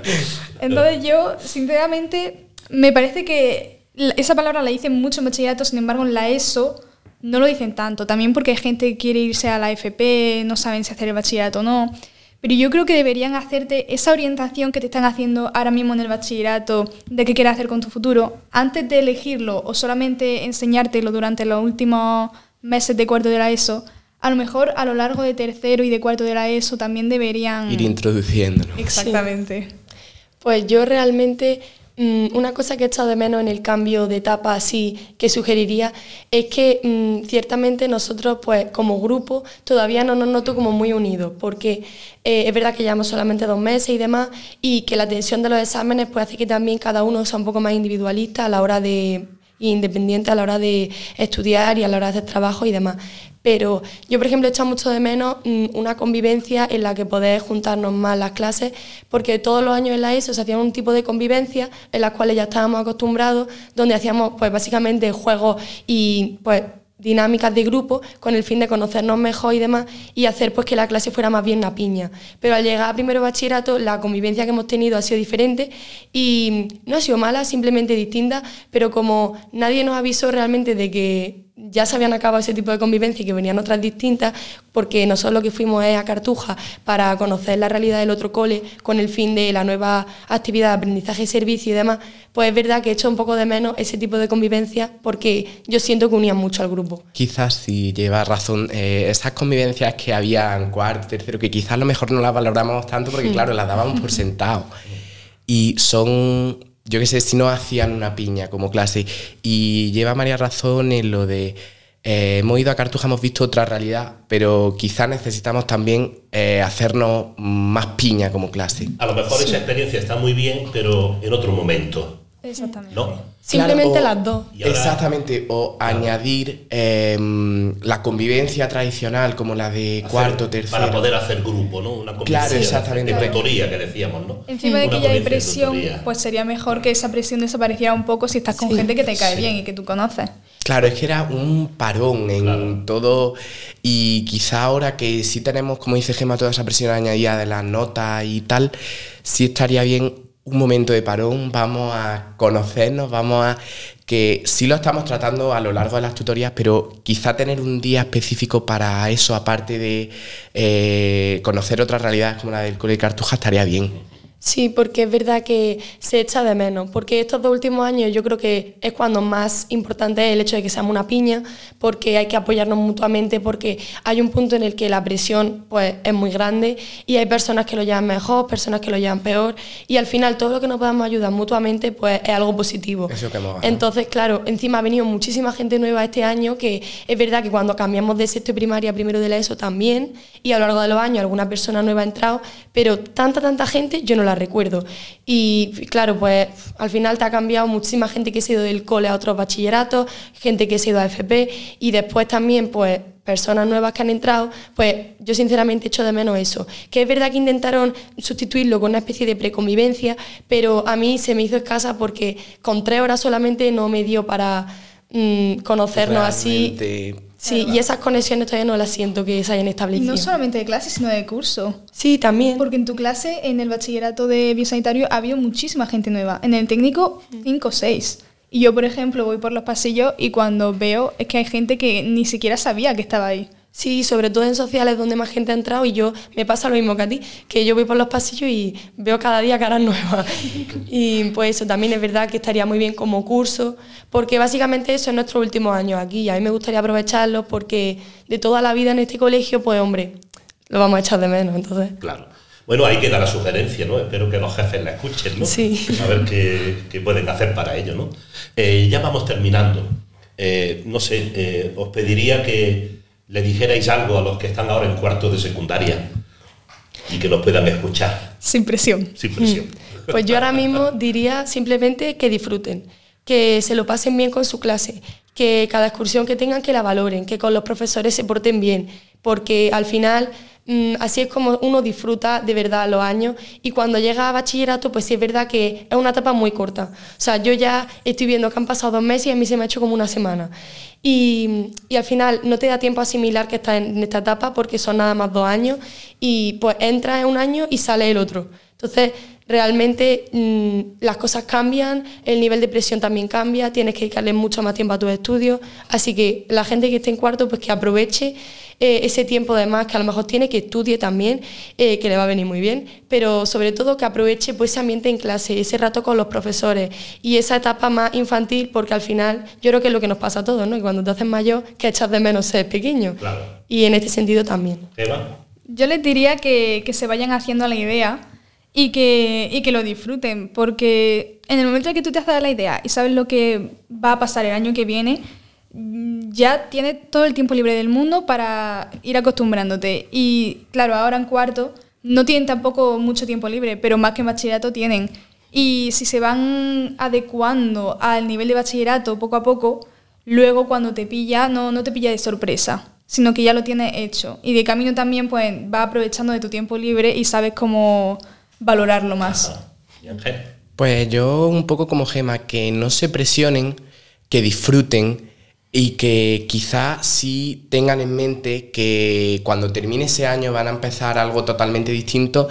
Speaker 9: Entonces yo, sinceramente, me parece que esa palabra la dicen mucho en bachillerato, sin embargo en la ESO no lo dicen tanto. También porque hay gente que quiere irse a la FP, no saben si hacer el bachillerato o no. Pero yo creo que deberían hacerte esa orientación que te están haciendo ahora mismo en el bachillerato de qué quieres hacer con tu futuro, antes de elegirlo o solamente enseñártelo durante los últimos meses de cuarto de la ESO, a lo mejor a lo largo de tercero y de cuarto de la ESO también deberían...
Speaker 8: Ir introduciéndolo.
Speaker 9: Exactamente.
Speaker 10: Pues yo realmente una cosa que he echado de menos en el cambio de etapa así que sugeriría es que mm, ciertamente nosotros pues como grupo todavía no nos noto como muy unidos porque eh, es verdad que llevamos solamente dos meses y demás y que la tensión de los exámenes pues hace que también cada uno sea un poco más individualista a la hora de independiente a la hora de estudiar y a la hora de hacer trabajo y demás. Pero yo, por ejemplo, he echado mucho de menos mm, una convivencia en la que poder juntarnos más las clases, porque todos los años en la ESO se hacía un tipo de convivencia en las cuales ya estábamos acostumbrados, donde hacíamos pues básicamente juegos y pues dinámicas de grupo con el fin de conocernos mejor y demás y hacer pues que la clase fuera más bien una piña. Pero al llegar a primero bachillerato la convivencia que hemos tenido ha sido diferente y no ha sido mala, simplemente distinta, pero como nadie nos avisó realmente de que ya se habían acabado ese tipo de convivencia y que venían otras distintas, porque nosotros lo que fuimos es a Cartuja para conocer la realidad del otro cole con el fin de la nueva actividad de aprendizaje y servicio y demás, pues es verdad que he hecho un poco de menos ese tipo de convivencia porque yo siento que unían mucho al grupo.
Speaker 8: Quizás si llevas razón, eh, esas convivencias que había en cuarto, tercero, que quizás a lo mejor no las valoramos tanto porque
Speaker 10: Mm.
Speaker 8: claro, las dábamos por sentado. Y son, yo qué sé, si no hacían una piña como clase. Y lleva María razón en lo de, eh, hemos ido a Cartuja, hemos visto otra realidad, pero quizás necesitamos también eh, hacernos más piña como clase.
Speaker 2: A lo mejor esa experiencia está muy bien, pero en otro momento,
Speaker 9: Exactamente.
Speaker 2: ¿no?
Speaker 10: Simplemente
Speaker 8: Claro, o-
Speaker 10: las dos.
Speaker 8: Exactamente, o añadir em, la convivencia tradicional como la de
Speaker 2: hacer-
Speaker 8: cuarto, tercero.
Speaker 2: Para poder hacer grupo, ¿no? Una convivencia
Speaker 8: Claro, exactamente.
Speaker 2: de tutoría que decíamos, ¿no?
Speaker 9: Encima de que ya hay presión, pues sería mejor que esa presión desapareciera un poco si estás con gente que te cae bien y que tú conoces.
Speaker 8: Claro, es que era un parón en todo y quizá ahora que sí tenemos, como dice Gemma, toda esa presión añadida de las notas y tal, sí estaría bien un momento de parón, vamos a conocernos, vamos a que sí lo estamos tratando a lo largo de las tutorías, pero quizá tener un día específico para eso, aparte de eh, conocer otras realidades como la del Cole Cartuja, estaría bien.
Speaker 10: Sí, porque es verdad que se echa de menos, porque estos dos últimos años yo creo que es cuando más importante es el hecho de que seamos una piña, porque hay que apoyarnos mutuamente, porque hay un punto en el que la presión pues, es muy grande y hay personas que lo llevan mejor, personas que lo llevan peor, y al final todo lo que nos podamos ayudar mutuamente pues, es algo positivo.
Speaker 8: Eso que
Speaker 10: Entonces, claro, encima ha venido muchísima gente nueva este año, que es verdad que cuando cambiamos de sexto y primaria primero de la ESO también, y a lo largo de los años alguna persona nueva ha entrado, pero tanta, tanta gente yo no la recuerdo. Y claro, pues al final te ha cambiado muchísima gente que se ha ido del cole a otros bachilleratos, gente que se ha ido a FP y después también pues personas nuevas que han entrado, pues yo sinceramente echo de menos eso. Que es verdad que intentaron sustituirlo con una especie de preconvivencia, pero a mí se me hizo escasa porque con tres horas solamente no me dio para mm, conocernos así. Sí, y esas conexiones todavía no las siento que se hayan establecido.
Speaker 9: No solamente de clase, sino de curso.
Speaker 10: Sí, también.
Speaker 9: Porque en tu clase, en el bachillerato de biosanitario, ha habido muchísima gente nueva. En el técnico, cinco o seis. Y yo, por ejemplo, voy por los pasillos y cuando veo es que hay gente que ni siquiera sabía que estaba ahí.
Speaker 10: Sí, sobre todo en sociales donde más gente ha entrado y yo me pasa lo mismo que a ti, que yo voy por los pasillos y veo cada día caras nuevas. Y pues eso también es verdad que estaría muy bien como curso, porque básicamente eso es nuestro último año aquí y a mí me gustaría aprovecharlo porque de toda la vida en este colegio, pues hombre, lo vamos a echar de menos, entonces.
Speaker 2: Claro. Bueno, hay que dar la sugerencia, ¿no? Espero que los jefes la escuchen, ¿no?
Speaker 10: Sí.
Speaker 2: A ver qué, qué pueden hacer para ello, ¿no? Eh, ya vamos terminando. Eh, no sé, eh, os pediría que le dijerais algo a los que están ahora en cuarto de secundaria y que nos puedan escuchar,
Speaker 9: Sin presión.
Speaker 2: sin presión.
Speaker 10: Pues yo ahora mismo diría simplemente que disfruten, que se lo pasen bien con su clase, que cada excursión que tengan que la valoren, que con los profesores se porten bien, porque al final mm, así es como uno disfruta de verdad los años y cuando llega a bachillerato pues sí es verdad que es una etapa muy corta. O sea, yo ya estoy viendo que han pasado dos meses y a mí se me ha hecho como una semana. Y, y al final no te da tiempo a asimilar que estás en esta etapa porque son nada más dos años y pues entras en un año y sale el otro. Entonces, realmente mm, las cosas cambian, el nivel de presión también cambia, tienes que dedicarle mucho más tiempo a tus estudios, así que la gente que esté en cuarto, pues que aproveche eh, ese tiempo de más que a lo mejor tiene, que estudie también, eh, que le va a venir muy bien, pero sobre todo que aproveche pues, ese ambiente en clase, ese rato con los profesores y esa etapa más infantil, porque al final yo creo que es lo que nos pasa a todos, ¿no? que cuando te haces mayor, que echas de menos ser pequeño.
Speaker 2: Claro.
Speaker 10: Y en este sentido también.
Speaker 2: Eva,
Speaker 9: Yo les diría que, que se vayan haciendo la idea y que, y que lo disfruten, porque en el momento en que tú te has dado la idea y sabes lo que va a pasar el año que viene, ya tienes todo el tiempo libre del mundo para ir acostumbrándote. Y claro, ahora en cuarto no tienen tampoco mucho tiempo libre, pero más que en bachillerato tienen. Y si se van adecuando al nivel de bachillerato poco a poco, luego cuando te pilla, no, no te pilla de sorpresa, sino que ya lo tienes hecho. Y de camino también pues vas aprovechando de tu tiempo libre y sabes cómo valorarlo más.
Speaker 2: y Ángel.
Speaker 8: Pues yo un poco como Gema, que no se presionen, que disfruten y que quizá sí tengan en mente que cuando termine ese año van a empezar algo totalmente distinto,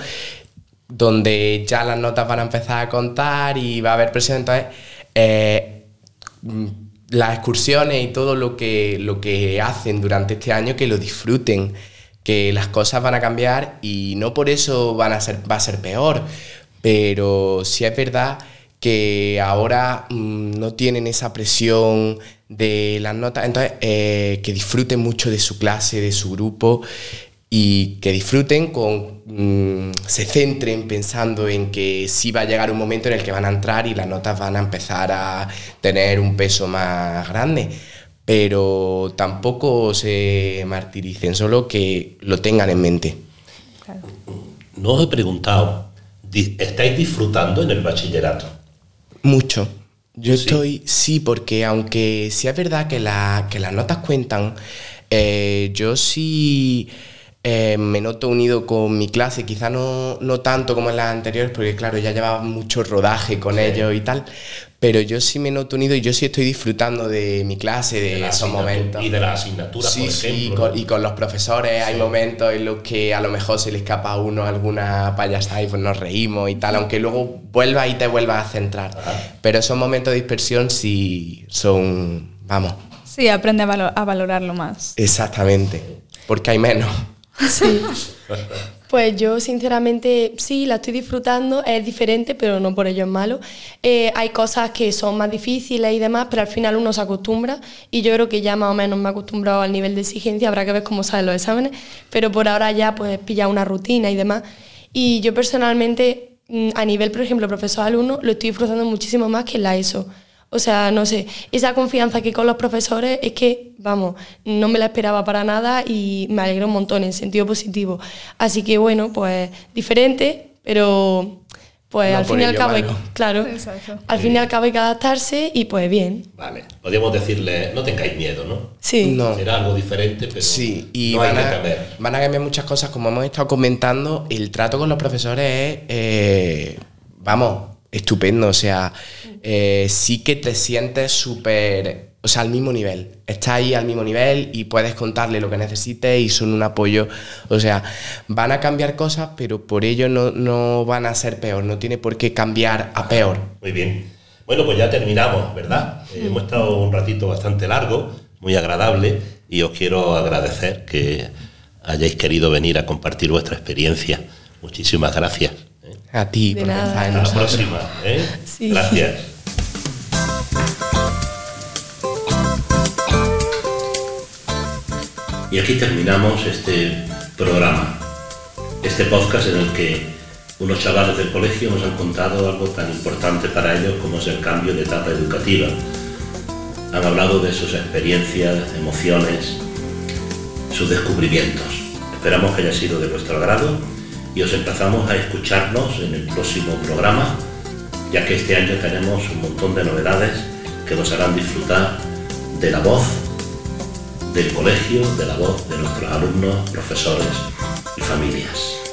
Speaker 8: donde ya las notas van a empezar a contar y va a haber presión. Entonces, eh, mm, las excursiones y todo lo que, lo que hacen durante este año, que lo disfruten, que las cosas van a cambiar y no por eso van a ser, va a ser peor, pero sí es verdad que ahora mm, no tienen esa presión de las notas, entonces eh, que disfruten mucho de su clase, de su grupo y que disfruten con mm, se centren pensando en que sí va a llegar un momento en el que van a entrar y las notas van a empezar a tener un peso más grande. Pero tampoco se martiricen solo que lo tengan en mente.
Speaker 2: No os he preguntado, ¿estáis disfrutando en el bachillerato?
Speaker 8: Mucho. Yo
Speaker 2: Sí.
Speaker 8: estoy, sí, porque aunque sí es verdad que, la- que las notas cuentan, eh, yo sí eh, me noto unido con mi clase, quizá no, no tanto como en las anteriores, porque claro, ya llevaba mucho rodaje con ellos y tal, pero yo sí me noto unido y yo sí estoy disfrutando de mi clase, de,
Speaker 2: la
Speaker 8: esos momentos.
Speaker 2: Y de las asignaturas,
Speaker 8: Sí,
Speaker 2: por
Speaker 8: sí,
Speaker 2: ejemplo.
Speaker 8: con-
Speaker 2: ¿no?
Speaker 8: y con los profesores hay momentos en los que a lo mejor se le escapa a uno alguna payasada y pues nos reímos y tal, aunque luego vuelvas y te vuelvas a centrar. Pero esos momentos de dispersión sí son, vamos,
Speaker 9: Sí, aprende a, valo- a valorarlo más.
Speaker 8: exactamente, porque hay menos.
Speaker 10: Sí. Pues yo sinceramente sí, la estoy disfrutando, es diferente, pero no por ello es malo. Eh, hay cosas que son más difíciles y demás, pero al final uno se acostumbra y yo creo que ya más o menos me he acostumbrado al nivel de exigencia, habrá que ver cómo salen los exámenes, pero por ahora ya pues pilla una rutina y demás. Y yo personalmente, mm, a nivel, por ejemplo, profesor-alumno, lo estoy disfrutando muchísimo más que en la ESO. O sea, no sé, esa confianza que con los profesores es que, vamos, no me la esperaba para nada y me alegró un montón en sentido positivo. Así que bueno, pues diferente, pero pues
Speaker 8: No
Speaker 10: al fin y al cabo, hay- claro,
Speaker 9: Exacto.
Speaker 10: al fin y al cabo hay que adaptarse y pues bien.
Speaker 2: Vale. Podríamos decirle, no tengáis miedo, ¿no?
Speaker 10: Sí.
Speaker 8: No.
Speaker 2: Será algo diferente, pero
Speaker 8: Sí, y
Speaker 2: no hay
Speaker 8: van,
Speaker 2: que
Speaker 8: a,
Speaker 2: temer.
Speaker 8: van a cambiar muchas cosas, como hemos estado comentando, el trato con los profesores es, eh, vamos, estupendo, o sea, eh, sí que te sientes súper, o sea, al mismo nivel, estás ahí al mismo nivel y puedes contarle lo que necesites y son un apoyo, o sea, van a cambiar cosas, pero por ello no, no van a ser peor, no tiene por qué cambiar a peor.
Speaker 2: Muy bien. Bueno, pues ya terminamos, ¿verdad? Eh, hemos estado un ratito bastante largo, muy agradable, y os quiero agradecer que hayáis querido venir a compartir vuestra experiencia. Muchísimas gracias. ¿Eh?
Speaker 8: A ti,
Speaker 10: De
Speaker 8: por
Speaker 10: nada.
Speaker 8: pensar en
Speaker 2: Hasta la
Speaker 8: nosotros.
Speaker 2: próxima. ¿eh?
Speaker 10: Sí.
Speaker 2: Gracias.
Speaker 1: Y aquí terminamos este programa, este podcast en el que unos chavales del colegio nos han contado algo tan importante para ellos como es el cambio de etapa educativa. Han hablado de sus experiencias, emociones, sus descubrimientos. Esperamos que haya sido de vuestro agrado y os emplazamos a escucharnos en el próximo programa, ya que este año tenemos un montón de novedades que nos harán disfrutar de la voz del colegio, de la voz de nuestros alumnos, profesores y familias.